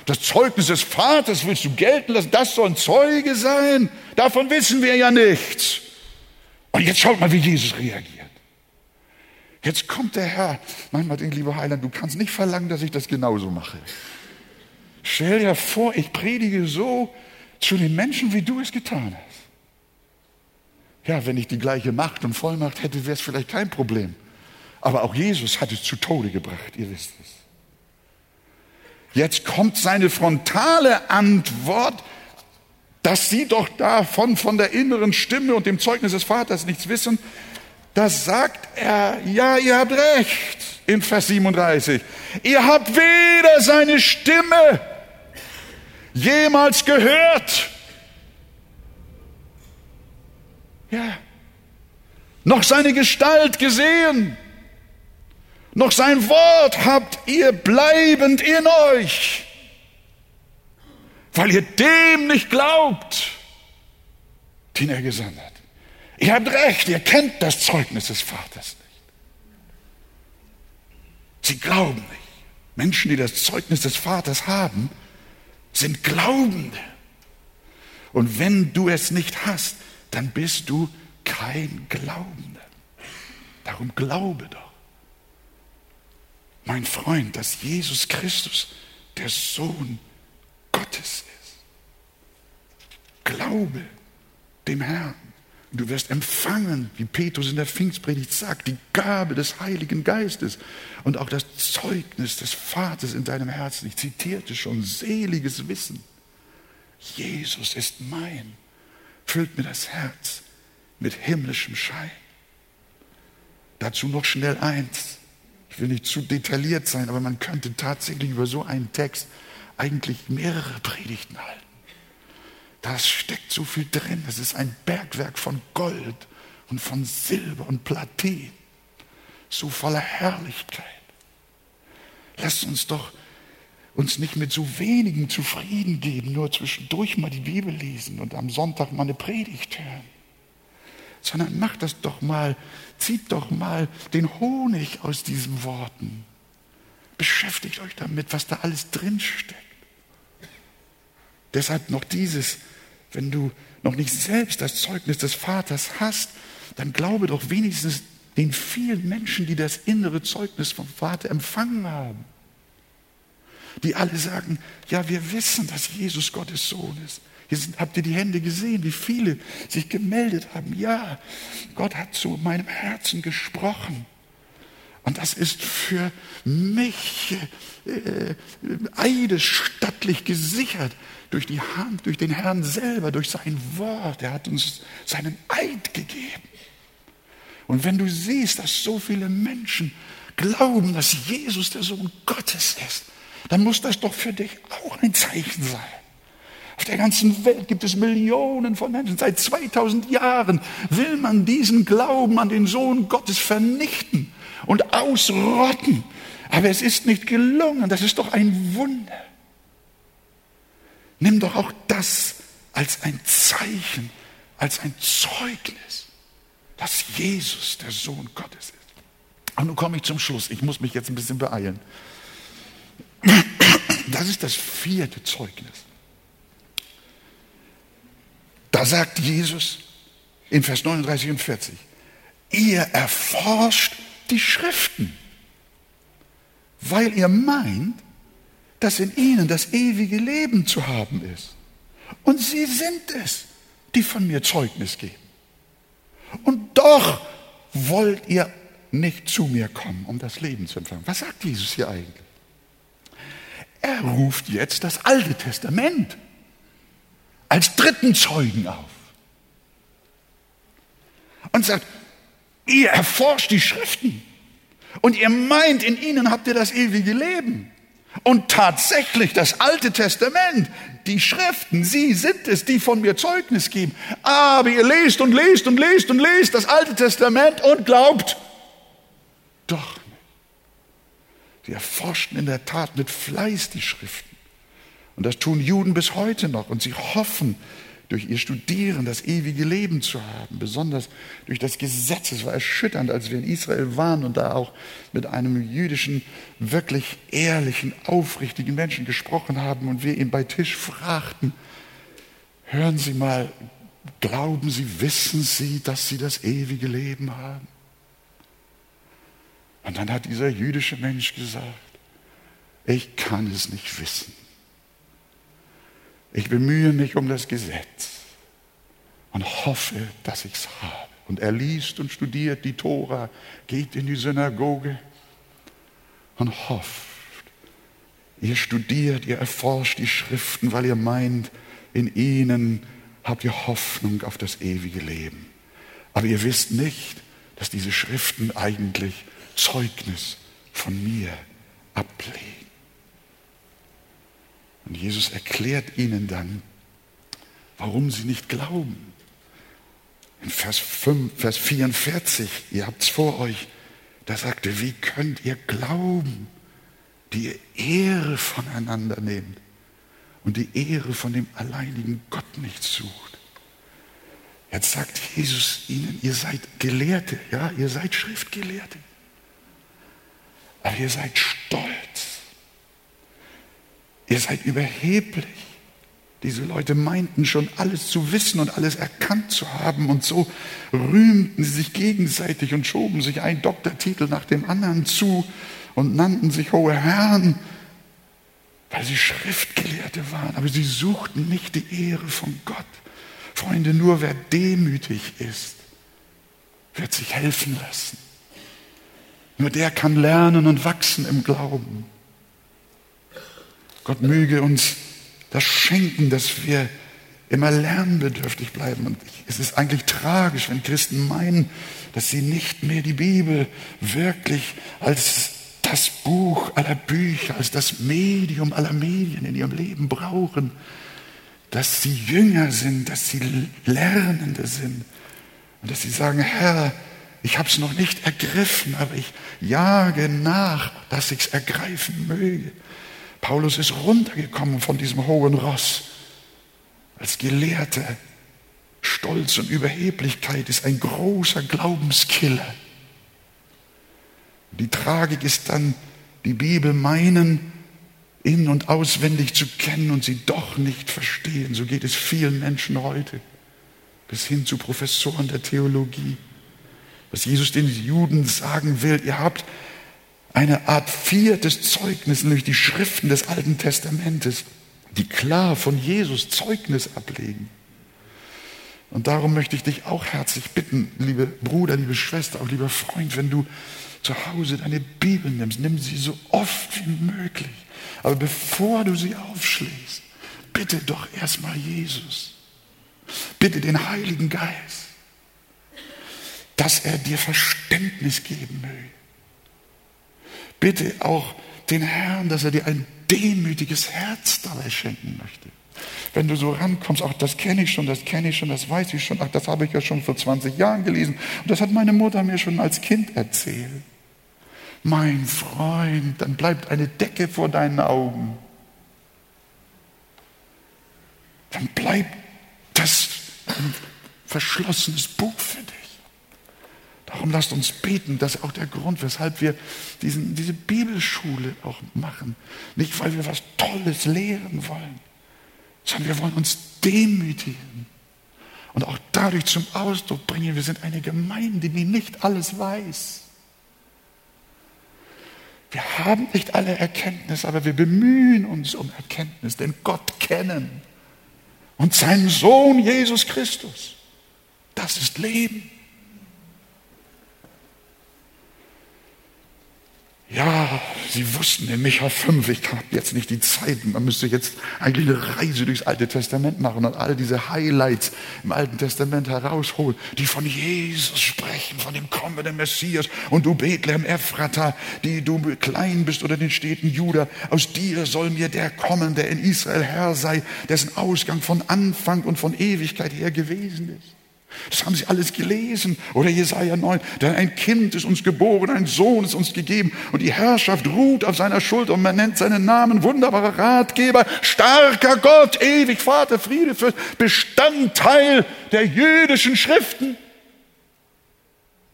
Das Zeugnis des Vaters willst du gelten lassen? Das soll ein Zeuge sein? Davon wissen wir ja nichts. Und jetzt schaut mal, wie Jesus reagiert. Jetzt kommt der Herr. Manchmal denkt, lieber Heiland, du kannst nicht verlangen, dass ich das genauso mache. Stell dir vor, ich predige so zu den Menschen, wie du es getan hast. Ja, wenn ich die gleiche Macht und Vollmacht hätte, wäre es vielleicht kein Problem. Aber auch Jesus hat es zu Tode gebracht, ihr wisst es. Jetzt kommt seine frontale Antwort, dass sie doch davon, von der inneren Stimme und dem Zeugnis des Vaters nichts wissen. Da sagt er, ja, ihr habt recht in Vers 37. Ihr habt weder seine Stimme jemals gehört. Ja. Noch seine Gestalt gesehen. Noch sein Wort habt ihr bleibend in euch, weil ihr dem nicht glaubt, den er gesandt hat. Ihr habt recht, ihr kennt das Zeugnis des Vaters nicht. Sie glauben nicht. Menschen, die das Zeugnis des Vaters haben, sind Glaubende. Und wenn du es nicht hast, dann bist du kein Glaubender. Darum glaube doch mein Freund, dass Jesus Christus der Sohn Gottes ist. Glaube dem Herrn. Du wirst empfangen, wie Petrus in der Pfingstpredigt sagt, die Gabe des Heiligen Geistes und auch das Zeugnis des Vaters in deinem Herzen. Ich zitierte schon seliges Wissen. Jesus ist mein, füllt mir das Herz mit himmlischem Schein. Dazu noch schnell eins. Ich will nicht zu detailliert sein, aber man könnte tatsächlich über so einen Text eigentlich mehrere Predigten halten. Da steckt so viel drin. Es ist ein Bergwerk von Gold und von Silber und Platin. So voller Herrlichkeit. Lasst uns doch uns nicht mit so wenigen zufrieden geben, nur zwischendurch mal die Bibel lesen und am Sonntag mal eine Predigt hören sondern macht das doch mal, zieht doch mal den Honig aus diesen Worten. Beschäftigt euch damit, was da alles drinsteckt. Deshalb noch dieses, wenn du noch nicht selbst das Zeugnis des Vaters hast, dann glaube doch wenigstens den vielen Menschen, die das innere Zeugnis vom Vater empfangen haben. Die alle sagen, ja, wir wissen, dass Jesus Gottes Sohn ist. Hier sind, habt ihr die Hände gesehen, wie viele sich gemeldet haben? Ja, Gott hat zu meinem Herzen gesprochen. Und das ist für mich äh, eidesstattlich gesichert durch die Hand, durch den Herrn selber, durch sein Wort. Er hat uns seinen Eid gegeben. Und wenn du siehst, dass so viele Menschen glauben, dass Jesus der Sohn Gottes ist, dann muss das doch für dich auch ein Zeichen sein. Auf der ganzen Welt gibt es Millionen von Menschen. Seit 2000 Jahren will man diesen Glauben an den Sohn Gottes vernichten und ausrotten. Aber es ist nicht gelungen. Das ist doch ein Wunder. Nimm doch auch das als ein Zeichen, als ein Zeugnis, dass Jesus der Sohn Gottes ist. Und nun komme ich zum Schluss. Ich muss mich jetzt ein bisschen beeilen. Das ist das vierte Zeugnis. Da sagt Jesus in Vers 39 und 40, ihr erforscht die Schriften, weil ihr meint, dass in ihnen das ewige Leben zu haben ist. Und sie sind es, die von mir Zeugnis geben. Und doch wollt ihr nicht zu mir kommen, um das Leben zu empfangen. Was sagt Jesus hier eigentlich? Er ruft jetzt das Alte Testament als dritten Zeugen auf. und sagt, ihr erforscht die Schriften und ihr meint, in ihnen habt ihr das ewige Leben. Und tatsächlich das Alte Testament, die Schriften, sie sind es, die von mir Zeugnis geben. Aber ihr lest und lest und lest und lest das Alte Testament und glaubt doch nicht. Sie erforschten in der Tat mit Fleiß die Schriften. Und das tun Juden bis heute noch. Und sie hoffen, durch ihr Studieren das ewige Leben zu haben, besonders durch das Gesetz. Es war erschütternd, als wir in Israel waren und da auch mit einem jüdischen, wirklich ehrlichen, aufrichtigen Menschen gesprochen haben und wir ihn bei Tisch fragten, hören Sie mal, glauben Sie, wissen Sie, dass Sie das ewige Leben haben? Und dann hat dieser jüdische Mensch gesagt, ich kann es nicht wissen. Ich bemühe mich um das Gesetz und hoffe, dass ich es habe. Und er liest und studiert die Tora, geht in die Synagoge und hofft. Ihr studiert, ihr erforscht die Schriften, weil ihr meint, in ihnen habt ihr Hoffnung auf das ewige Leben. Aber ihr wisst nicht, dass diese Schriften eigentlich Zeugnis von mir ablegen. Und Jesus erklärt ihnen dann, warum sie nicht glauben. In Vers, 5, Vers 44, ihr habt es vor euch, da sagt er, wie könnt ihr glauben, die ihr Ehre voneinander nehmt und die Ehre von dem alleinigen Gott nicht sucht. Jetzt sagt Jesus ihnen, ihr seid Gelehrte, ja, ihr seid Schriftgelehrte, aber ihr seid stolz Ihr seid überheblich. Diese Leute meinten schon alles zu wissen und alles erkannt zu haben und so rühmten sie sich gegenseitig und schoben sich einen Doktortitel nach dem anderen zu und nannten sich hohe Herren, weil sie Schriftgelehrte waren, aber sie suchten nicht die Ehre von Gott. Freunde, nur wer demütig ist, wird sich helfen lassen. Nur der kann lernen und wachsen im Glauben. Gott möge uns das schenken, dass wir immer lernbedürftig bleiben. Und es ist eigentlich tragisch, wenn Christen meinen, dass sie nicht mehr die Bibel wirklich als das Buch aller Bücher, als das Medium aller Medien in ihrem Leben brauchen, dass sie Jünger sind, dass sie Lernende sind und dass sie sagen, Herr, ich habe es noch nicht ergriffen, aber ich jage nach, dass ich es ergreifen möge. Paulus ist runtergekommen von diesem hohen Ross als Gelehrter. Stolz und Überheblichkeit ist ein großer Glaubenskiller. Die Tragik ist dann, die Bibel meinen, in- und auswendig zu kennen und sie doch nicht verstehen. So geht es vielen Menschen heute, bis hin zu Professoren der Theologie. Was Jesus den Juden sagen will, ihr habt eine Art viertes Zeugnis, nämlich die Schriften des Alten Testamentes, die klar von Jesus Zeugnis ablegen. Und darum möchte ich dich auch herzlich bitten, liebe Bruder, liebe Schwester, auch lieber Freund, wenn du zu Hause deine Bibel nimmst, nimm sie so oft wie möglich. Aber bevor du sie aufschlägst, bitte doch erstmal Jesus. Bitte den Heiligen Geist, dass er dir Verständnis geben möge bitte auch den Herrn, dass er dir ein demütiges Herz dabei schenken möchte. Wenn du so rankommst, auch das kenne ich schon, das kenne ich schon, das weiß ich schon, ach, das habe ich ja schon vor 20 Jahren gelesen und das hat meine Mutter mir schon als Kind erzählt. Mein Freund, dann bleibt eine Decke vor deinen Augen. Dann bleibt das ein verschlossenes Buch für dich. Darum lasst uns beten, das ist auch der Grund, weshalb wir diesen, diese Bibelschule auch machen. Nicht, weil wir was Tolles lehren wollen, sondern wir wollen uns demütigen und auch dadurch zum Ausdruck bringen, wir sind eine Gemeinde, die nicht alles weiß. Wir haben nicht alle Erkenntnis, aber wir bemühen uns um Erkenntnis, denn Gott kennen und seinen Sohn Jesus Christus. Das ist Leben. Ja, sie wussten in Micha 5, ich habe jetzt nicht die Zeit, man müsste jetzt eigentlich eine Reise durchs Alte Testament machen und all diese Highlights im Alten Testament herausholen, die von Jesus sprechen, von dem kommenden Messias. Und du Bethlehem Ephrata, die du klein bist oder den Städten Juda, aus dir soll mir der kommen, der in Israel Herr sei, dessen Ausgang von Anfang und von Ewigkeit her gewesen ist. Das haben sie alles gelesen. Oder Jesaja 9. Denn ein Kind ist uns geboren, ein Sohn ist uns gegeben und die Herrschaft ruht auf seiner Schulter und man nennt seinen Namen wunderbarer Ratgeber, starker Gott, ewig Vater, Friede für Bestandteil der jüdischen Schriften.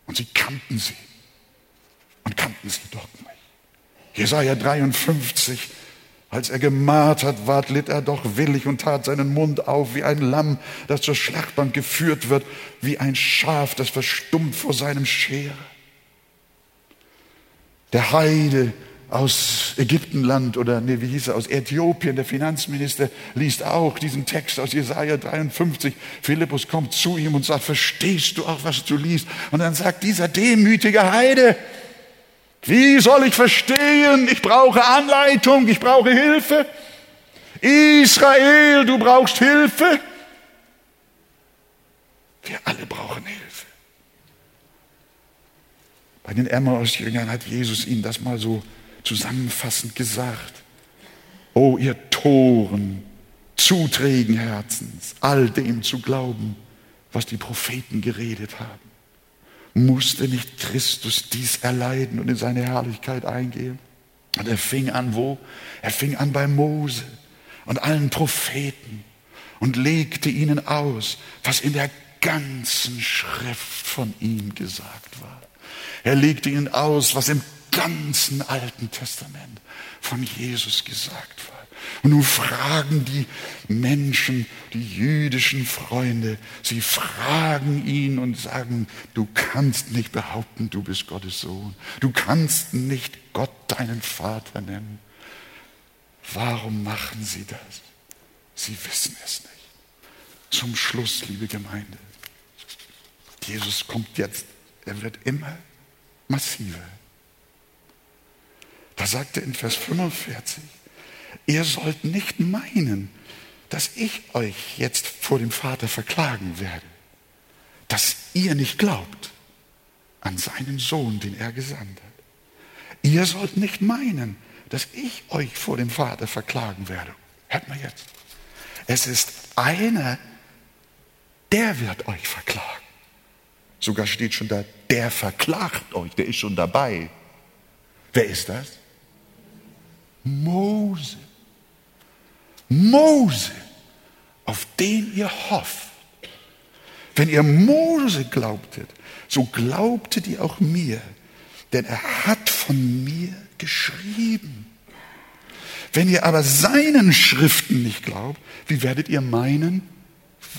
Und sie kannten sie und kannten sie doch nicht. Jesaja 53 als er gemartert ward, litt er doch willig und tat seinen Mund auf wie ein Lamm, das zur Schlachtbank geführt wird, wie ein Schaf, das verstummt vor seinem Scherer. Der Heide aus Ägyptenland oder nee, wie hieß er, aus Äthiopien, der Finanzminister, liest auch diesen Text aus Jesaja 53. Philippus kommt zu ihm und sagt, verstehst du auch, was du liest? Und dann sagt dieser demütige Heide, wie soll ich verstehen? Ich brauche Anleitung, ich brauche Hilfe. Israel, du brauchst Hilfe. Wir alle brauchen Hilfe. Bei den Emmaus-Jüngern hat Jesus ihnen das mal so zusammenfassend gesagt. Oh, ihr Toren, zuträgen Herzens, all dem zu glauben, was die Propheten geredet haben. Musste nicht Christus dies erleiden und in seine Herrlichkeit eingehen? Und er fing an wo? Er fing an bei Mose und allen Propheten und legte ihnen aus, was in der ganzen Schrift von ihm gesagt war. Er legte ihnen aus, was im ganzen Alten Testament von Jesus gesagt war. Und nun fragen die Menschen, die jüdischen Freunde, sie fragen ihn und sagen, du kannst nicht behaupten, du bist Gottes Sohn. Du kannst nicht Gott deinen Vater nennen. Warum machen sie das? Sie wissen es nicht. Zum Schluss, liebe Gemeinde, Jesus kommt jetzt, er wird immer massiver. Da sagt er in Vers 45, Ihr sollt nicht meinen, dass ich euch jetzt vor dem Vater verklagen werde, dass ihr nicht glaubt an seinen Sohn, den er gesandt hat. Ihr sollt nicht meinen, dass ich euch vor dem Vater verklagen werde. Hört mal jetzt. Es ist einer, der wird euch verklagen. Sogar steht schon da, der verklagt euch, der ist schon dabei. Wer ist das? Mose. Mose, auf den ihr hofft. Wenn ihr Mose glaubtet, so glaubtet ihr auch mir, denn er hat von mir geschrieben. Wenn ihr aber seinen Schriften nicht glaubt, wie werdet ihr meinen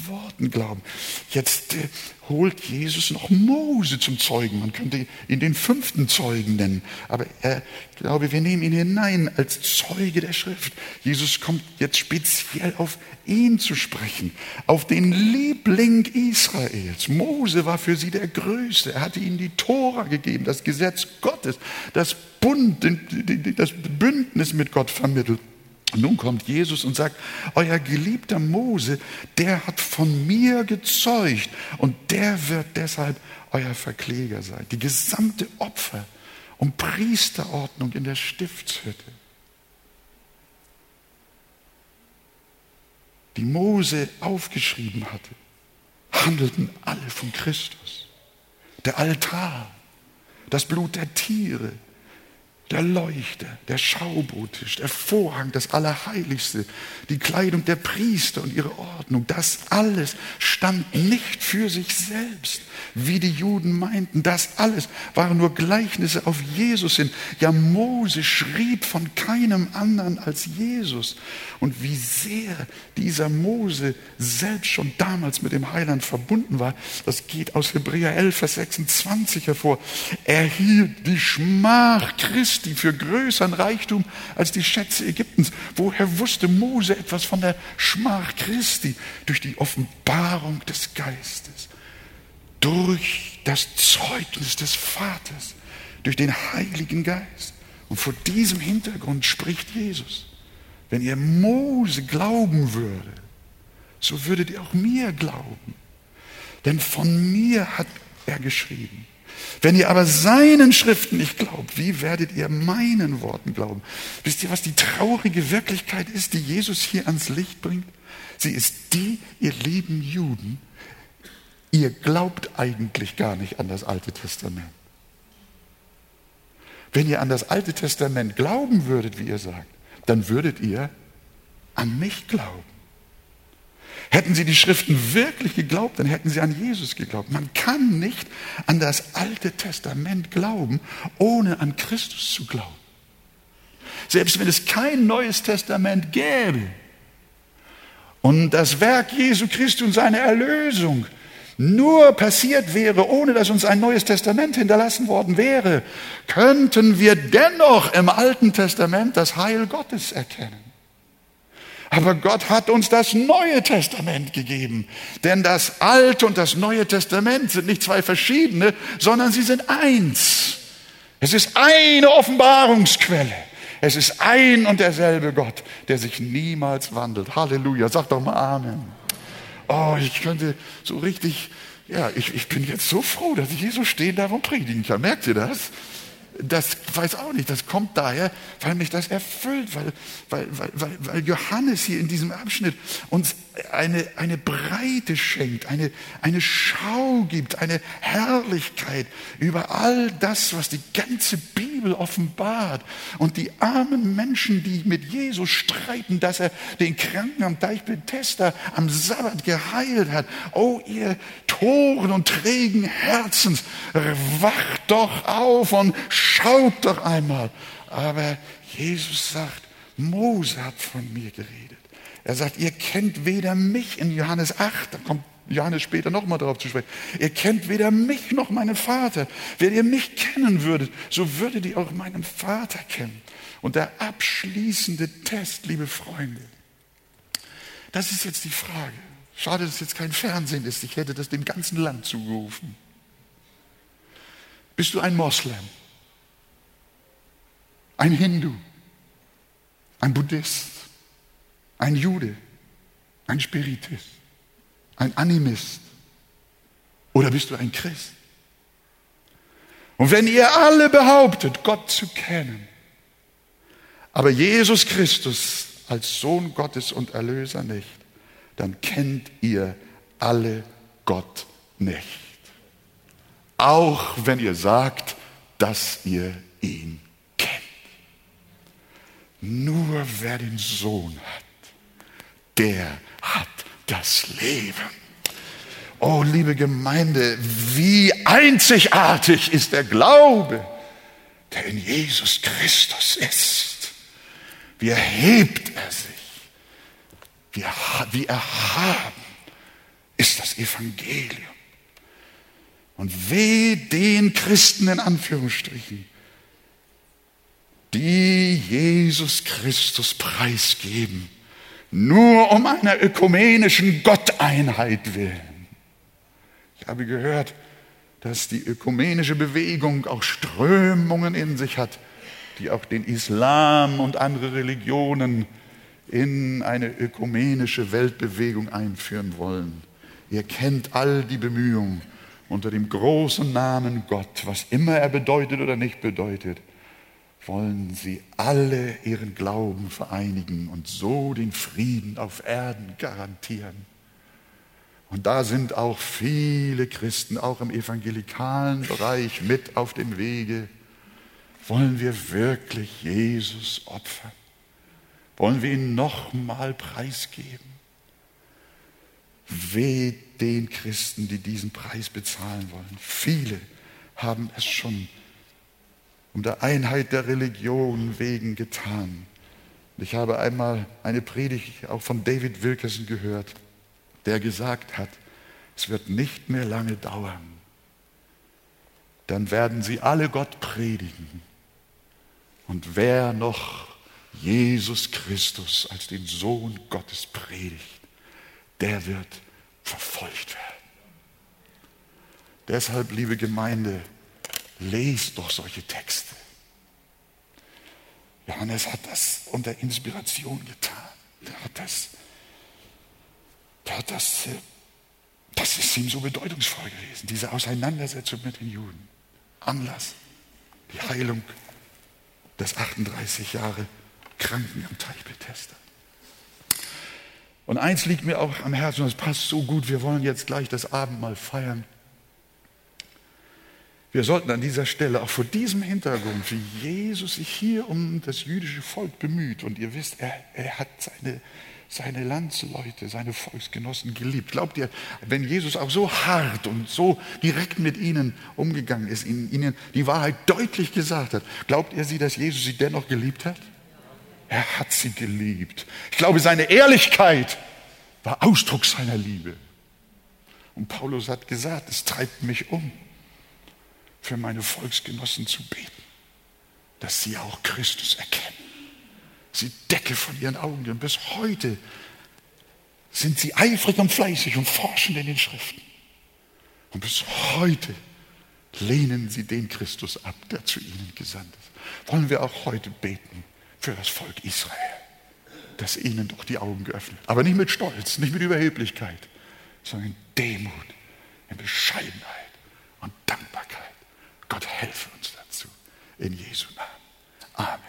Worten glauben? Jetzt äh, holt Jesus noch Mose zum Zeugen. Man könnte ihn den fünften Zeugen nennen. Aber er, ich glaube, wir nehmen ihn hinein als Zeuge der Schrift. Jesus kommt jetzt speziell auf ihn zu sprechen, auf den Liebling Israels. Mose war für sie der Größte. Er hatte ihnen die Tora gegeben, das Gesetz Gottes, das Bund, das Bündnis mit Gott vermittelt. Nun kommt Jesus und sagt, euer geliebter Mose, der hat von mir gezeugt und der wird deshalb euer Verkläger sein. Die gesamte Opfer- und Priesterordnung in der Stiftshütte, die Mose aufgeschrieben hatte, handelten alle von Christus. Der Altar, das Blut der Tiere, der Leuchter, der Schaubotisch, der Vorhang, das Allerheiligste, die Kleidung der Priester und ihre Ordnung, das alles stand nicht für sich selbst, wie die Juden meinten. Das alles waren nur Gleichnisse auf Jesus hin. Ja, Mose schrieb von keinem anderen als Jesus. Und wie sehr dieser Mose selbst schon damals mit dem Heiland verbunden war, das geht aus Hebräer 11, Vers 26 hervor. Er hielt die Schmach Christi für größeren Reichtum als die Schätze Ägyptens. Woher wusste Mose etwas von der Schmach Christi? Durch die Offenbarung des Geistes durch das Zeugnis des Vaters, durch den Heiligen Geist. Und vor diesem Hintergrund spricht Jesus. Wenn ihr Mose glauben würde, so würdet ihr auch mir glauben. Denn von mir hat er geschrieben. Wenn ihr aber seinen Schriften nicht glaubt, wie werdet ihr meinen Worten glauben? Wisst ihr, was die traurige Wirklichkeit ist, die Jesus hier ans Licht bringt? Sie ist die, ihr lieben Juden, ihr glaubt eigentlich gar nicht an das Alte Testament. Wenn ihr an das Alte Testament glauben würdet, wie ihr sagt, dann würdet ihr an mich glauben. Hätten sie die Schriften wirklich geglaubt, dann hätten sie an Jesus geglaubt. Man kann nicht an das Alte Testament glauben, ohne an Christus zu glauben. Selbst wenn es kein neues Testament gäbe und das Werk Jesu Christi und seine Erlösung nur passiert wäre, ohne dass uns ein neues Testament hinterlassen worden wäre, könnten wir dennoch im Alten Testament das Heil Gottes erkennen. Aber Gott hat uns das Neue Testament gegeben. Denn das Alte und das Neue Testament sind nicht zwei verschiedene, sondern sie sind eins. Es ist eine Offenbarungsquelle. Es ist ein und derselbe Gott, der sich niemals wandelt. Halleluja. Sag doch mal Amen. Oh, ich könnte so richtig, ja, ich, ich bin jetzt so froh, dass ich hier so stehen darf und predigen kann. Merkt ihr das? Das weiß auch nicht, das kommt daher, weil mich das erfüllt, weil, weil, weil, weil Johannes hier in diesem Abschnitt uns eine, eine Breite schenkt, eine, eine Schau gibt, eine Herrlichkeit über all das, was die ganze Bibel offenbart. Und die armen Menschen, die mit Jesus streiten, dass er den Kranken am Teich Bethesda am Sabbat geheilt hat. Oh, ihr Toren und trägen Herzens, wacht doch auf und schaut doch einmal. Aber Jesus sagt, Mose hat von mir geredet. Er sagt, ihr kennt weder mich in Johannes 8, da kommt Johannes später nochmal darauf zu sprechen. Ihr kennt weder mich noch meinen Vater. Wenn ihr mich kennen würdet, so würdet ihr auch meinen Vater kennen. Und der abschließende Test, liebe Freunde, das ist jetzt die Frage. Schade, dass es jetzt kein Fernsehen ist. Ich hätte das dem ganzen Land zugerufen. Bist du ein Moslem? Ein Hindu? Ein Buddhist? Ein Jude? Ein Spiritist? Ein Animist? Oder bist du ein Christ? Und wenn ihr alle behauptet, Gott zu kennen, aber Jesus Christus als Sohn Gottes und Erlöser nicht, dann kennt ihr alle Gott nicht. Auch wenn ihr sagt, dass ihr ihn kennt. Nur wer den Sohn hat, der hat das Leben. Oh, liebe Gemeinde, wie einzigartig ist der Glaube, der in Jesus Christus ist. Wie erhebt er sich wie, wie erhaben ist das Evangelium. Und weh den Christen in Anführungsstrichen, die Jesus Christus preisgeben, nur um einer ökumenischen Gotteinheit willen. Ich habe gehört, dass die ökumenische Bewegung auch Strömungen in sich hat, die auch den Islam und andere Religionen in eine ökumenische Weltbewegung einführen wollen. Ihr kennt all die Bemühungen unter dem großen Namen Gott, was immer er bedeutet oder nicht bedeutet, wollen sie alle ihren Glauben vereinigen und so den Frieden auf Erden garantieren. Und da sind auch viele Christen, auch im evangelikalen Bereich, mit auf dem Wege. Wollen wir wirklich Jesus opfern? wollen wir ihn nochmal preisgeben. Weh den Christen, die diesen Preis bezahlen wollen. Viele haben es schon um der Einheit der Religion wegen getan. Ich habe einmal eine Predigt auch von David Wilkerson gehört, der gesagt hat, es wird nicht mehr lange dauern. Dann werden sie alle Gott predigen. Und wer noch Jesus Christus als den Sohn Gottes predigt, der wird verfolgt werden. Deshalb, liebe Gemeinde, lest doch solche Texte. Johannes hat das unter Inspiration getan. Der hat das, der hat das, äh, das ist ihm so bedeutungsvoll gewesen, diese Auseinandersetzung mit den Juden. Anlass, die Heilung des 38 Jahre Kranken am Teich Bethesda. Und eins liegt mir auch am Herzen, und es passt so gut, wir wollen jetzt gleich das Abendmahl feiern. Wir sollten an dieser Stelle auch vor diesem Hintergrund, wie Jesus sich hier um das jüdische Volk bemüht, und ihr wisst, er, er hat seine, seine Landsleute, seine Volksgenossen geliebt. Glaubt ihr, wenn Jesus auch so hart und so direkt mit ihnen umgegangen ist, ihnen, ihnen die Wahrheit deutlich gesagt hat, glaubt ihr sie, dass Jesus sie dennoch geliebt hat? Er hat sie geliebt. Ich glaube, seine Ehrlichkeit war Ausdruck seiner Liebe. Und Paulus hat gesagt, es treibt mich um, für meine Volksgenossen zu beten, dass sie auch Christus erkennen. Sie decke von ihren Augen und bis heute sind sie eifrig und fleißig und forschen in den Schriften. Und bis heute lehnen sie den Christus ab, der zu ihnen gesandt ist. Wollen wir auch heute beten für das Volk Israel, das ihnen doch die Augen geöffnet. Aber nicht mit Stolz, nicht mit Überheblichkeit, sondern in Demut, in Bescheidenheit und Dankbarkeit. Gott helfe uns dazu. In Jesu Namen. Amen.